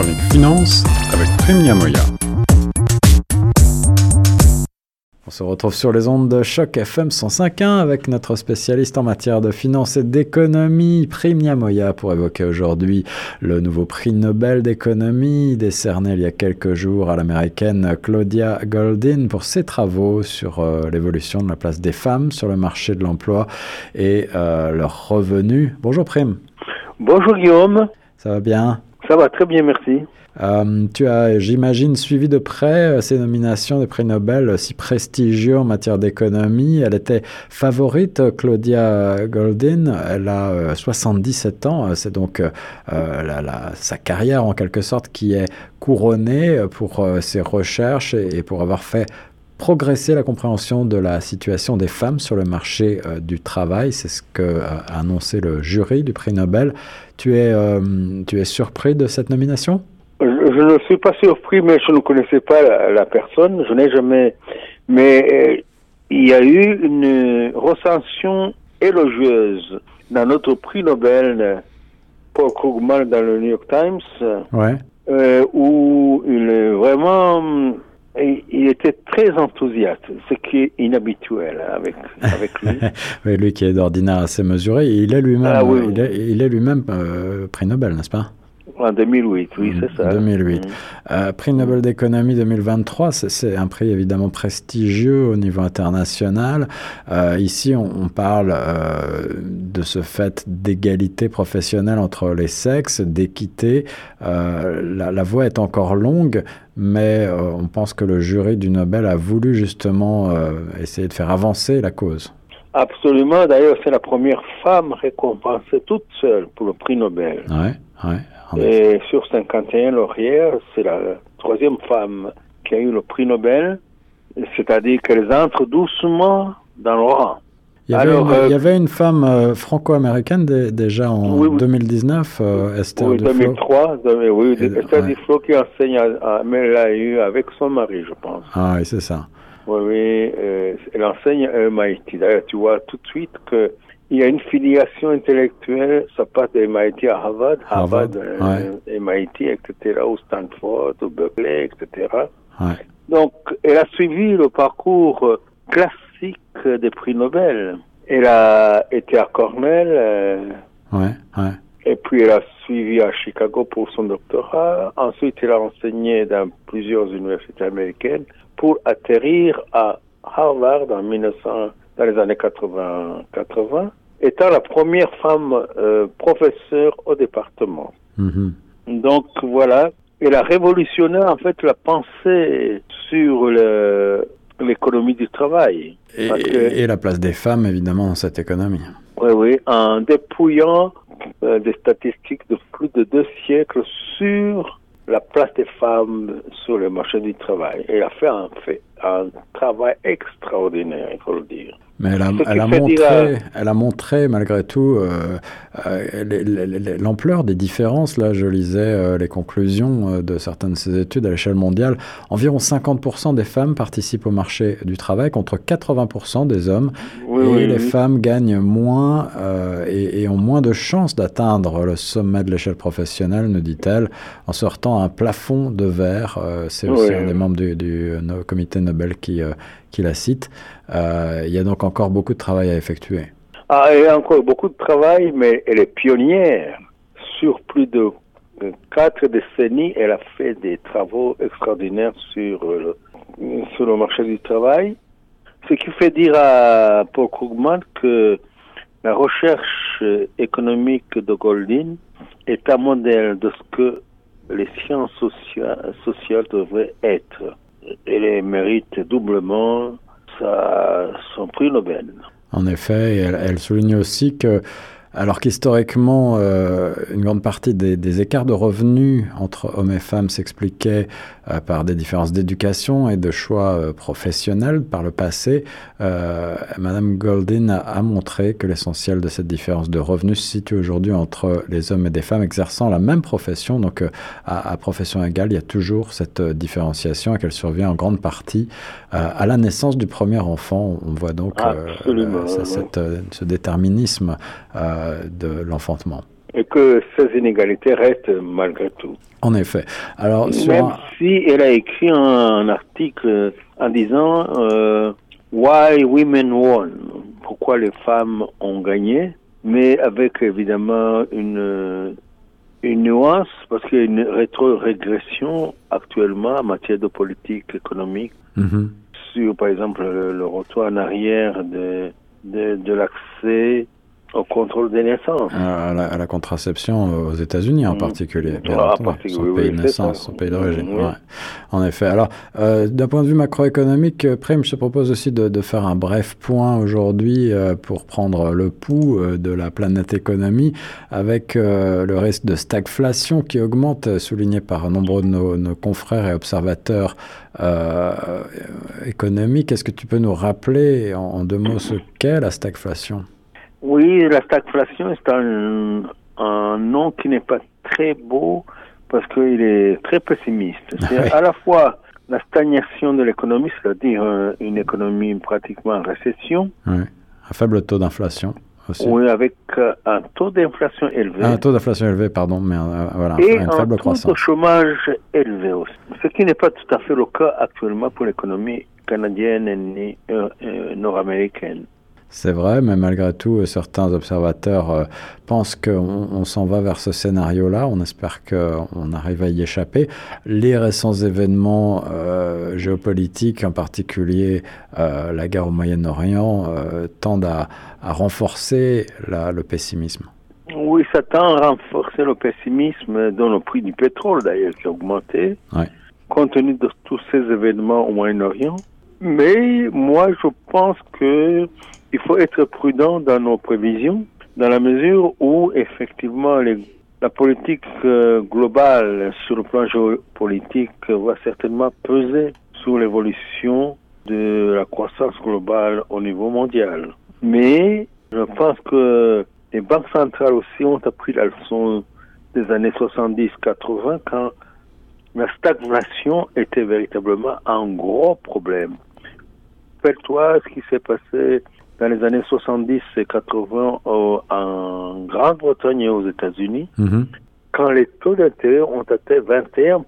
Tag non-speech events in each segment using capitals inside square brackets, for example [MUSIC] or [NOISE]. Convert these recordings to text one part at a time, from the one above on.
chronique finance avec Moya. On se retrouve sur les ondes de choc FM 105.1 avec notre spécialiste en matière de finance et d'économie, Prime Moya, pour évoquer aujourd'hui le nouveau prix Nobel d'économie décerné il y a quelques jours à l'américaine Claudia Goldin pour ses travaux sur euh, l'évolution de la place des femmes sur le marché de l'emploi et euh, leurs revenus. Bonjour Prime. Bonjour Guillaume. Ça va bien? Ça va très bien, merci. Euh, tu as, j'imagine, suivi de près euh, ces nominations des prix Nobel euh, si prestigieux en matière d'économie. Elle était favorite, Claudia Goldin. Elle a 77 ans. C'est donc sa carrière, en quelque sorte, qui est couronnée pour ses recherches et, pour avoir fait progresser la compréhension de la situation des femmes sur le marché du travail. C'est ce qu'a annoncé le jury du prix Nobel. Tu es, tu es surpris de cette nomination? Je, ne suis pas surpris, mais je ne connaissais pas la, personne. Je n'ai jamais. Mais euh, il y a eu une recension élogieuse dans notre prix Nobel, Paul Krugman dans le New York Times, ouais. euh, où il est vraiment. Il était très enthousiaste, ce qui est inhabituel avec, avec lui. [LAUGHS] oui, lui qui est d'ordinaire assez mesuré, il est lui-même ah il est, lui-même euh, prix Nobel, n'est-ce pas? En 2008, oui, c'est ça. 2008. Mm. Euh, prix Nobel d'économie 2023, c'est un prix évidemment prestigieux au niveau international. Euh, ici, on, parle euh, de ce fait d'égalité professionnelle entre les sexes, d'équité. La, la, voie est encore longue, mais on pense que le jury du Nobel a voulu justement essayer de faire avancer la cause. Absolument. D'ailleurs, c'est la première femme récompensée toute seule pour le prix Nobel. Ouais, ouais. Et sur 51 lauréats, c'est la troisième femme qui a eu le prix Nobel, c'est-à-dire qu'elle entre doucement dans le rang. Il y avait, une, il y euh, avait une femme euh, franco-américaine déjà en 2019, euh, Esther oui, 2003, oui, Esther Duflo qui enseigne, à, l'a eu avec son mari, je pense. Ah oui, c'est ça. Oui, oui, elle enseigne à MIT. D'ailleurs, tu vois tout de suite que il y a une filiation intellectuelle, ça passe de MIT à Harvard, Harvard, euh, MIT, etc., ou Stanford, ou Berkeley, etc. Donc, elle a suivi le parcours euh, classique des prix Nobel. Elle a été à Cornell. Euh, et puis, elle a suivi à Chicago pour son doctorat. Ensuite, elle a enseigné dans plusieurs universités américaines pour atterrir à Harvard en 1900, dans les années 80. 80 étant la première femme euh, professeure au département. Mhm. Donc voilà, elle a révolutionné en fait la pensée sur l'économie du travail. Et, la place des femmes évidemment dans cette économie. Oui, oui, en dépouillant euh, des statistiques de plus de deux siècles sur la place des femmes sur le marché du travail. Elle a fait un, fait, un travail extraordinaire, il faut le dire. Mais elle a, elle a montré, elle a montré malgré tout euh, euh, l'ampleur des différences. Là, je lisais euh, les conclusions de certaines de ces études à l'échelle mondiale. Environ 50% des femmes participent au marché du travail contre 80% des hommes. et les femmes gagnent moins et, ont moins de chances d'atteindre le sommet de l'échelle professionnelle, nous dit-elle, en sortant un plafond de verre. C'est aussi un des membres du, du comité Qui, qui la cite. Euh, il y a donc encore beaucoup de travail à effectuer. Ah, il y a encore beaucoup de travail, mais elle est pionnière. Sur plus de quatre décennies, elle a fait des travaux extraordinaires sur le, sur le marché du travail. Ce qui fait dire à Paul Krugman que la recherche économique de Goldin est un modèle de ce que les sciences sociales devraient être. Elle mérite doublement son prix Nobel. En effet, elle souligne aussi que alors qu'historiquement, euh, une grande partie des, écarts de revenus entre hommes et femmes s'expliquaient euh, par des différences d'éducation et de choix euh, professionnels par le passé, Madame Goldin a, montré que l'essentiel de cette différence de revenus se situe aujourd'hui entre les hommes et des femmes exerçant la même profession. Donc, à, profession égale, il y a toujours cette différenciation et qu'elle survient en grande partie à la naissance du premier enfant. On voit donc cette, ce déterminisme de l'enfantement. et que ces inégalités restent malgré tout. En effet. Alors, Même si elle a écrit un, article en disant euh, Why Women Won? Pourquoi les femmes ont gagné? Mais avec évidemment une, une nuance, parce qu'il y a une rétro-régression actuellement en matière de politique économique, mm-hmm. sur par exemple le, retour en arrière de, de, de l'accès au contrôle des naissances. À la, contraception aux États-Unis en mm. particulier, bien ah, son pays de naissance, son pays d'origine. En effet. Alors, euh, d'un point de vue macroéconomique, euh, Prime, je te propose aussi de, faire un bref point aujourd'hui euh, pour prendre le pouls de la planète économie avec le risque de stagflation qui augmente, souligné par nombreux de nos, nos confrères et observateurs économiques. Est-ce que tu peux nous rappeler en deux mots ce qu'est la stagflation? Oui, la stagflation, c'est un, un nom qui n'est pas très beau parce qu'il est très pessimiste. [LAUGHS] C'est à la fois la stagnation de l'économie, c'est-à-dire euh, une économie pratiquement en récession. Oui, un faible taux d'inflation. Aussi. Oui, avec euh, un taux d'inflation élevé. un taux d'inflation élevé, pardon, mais euh, voilà, et une faible un croissance. taux de chômage élevé aussi. Ce qui n'est pas tout à fait le cas actuellement pour l'économie canadienne et nord-américaine. C'est vrai, mais malgré tout, certains observateurs euh, pensent qu'on s'en va vers ce scénario-là. On espère qu'on arrive à y échapper. Les récents événements euh, géopolitiques, en particulier euh, la guerre au Moyen-Orient, tendent à, renforcer le pessimisme. Oui, ça tend à renforcer le pessimisme dans le prix du pétrole, d'ailleurs, qui a augmenté, compte tenu de tous ces événements au Moyen-Orient. Mais moi, je pense que il faut être prudent dans nos prévisions, dans la mesure où effectivement la politique euh, globale sur le plan géopolitique va certainement peser sur l'évolution de la croissance globale au niveau mondial. Mais je pense que les banques centrales aussi ont appris la leçon des années 70-80 quand la stagnation était véritablement un gros problème. Rappelle-toi ce qui s'est passé dans les années 70 et 80 en Grande-Bretagne et aux États-Unis, mhm. quand les taux d'intérêt ont atteint 21%.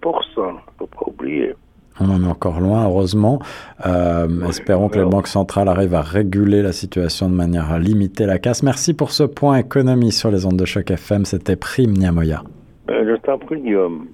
Faut pas oublier. On en est encore loin, heureusement. Euh, espérons que les banques centrales arrivent à réguler la situation de manière à limiter la casse. Merci pour ce point économie sur les ondes de choc FM. C'était Prime Niamoya. Euh, je t'en prie, Guillaume.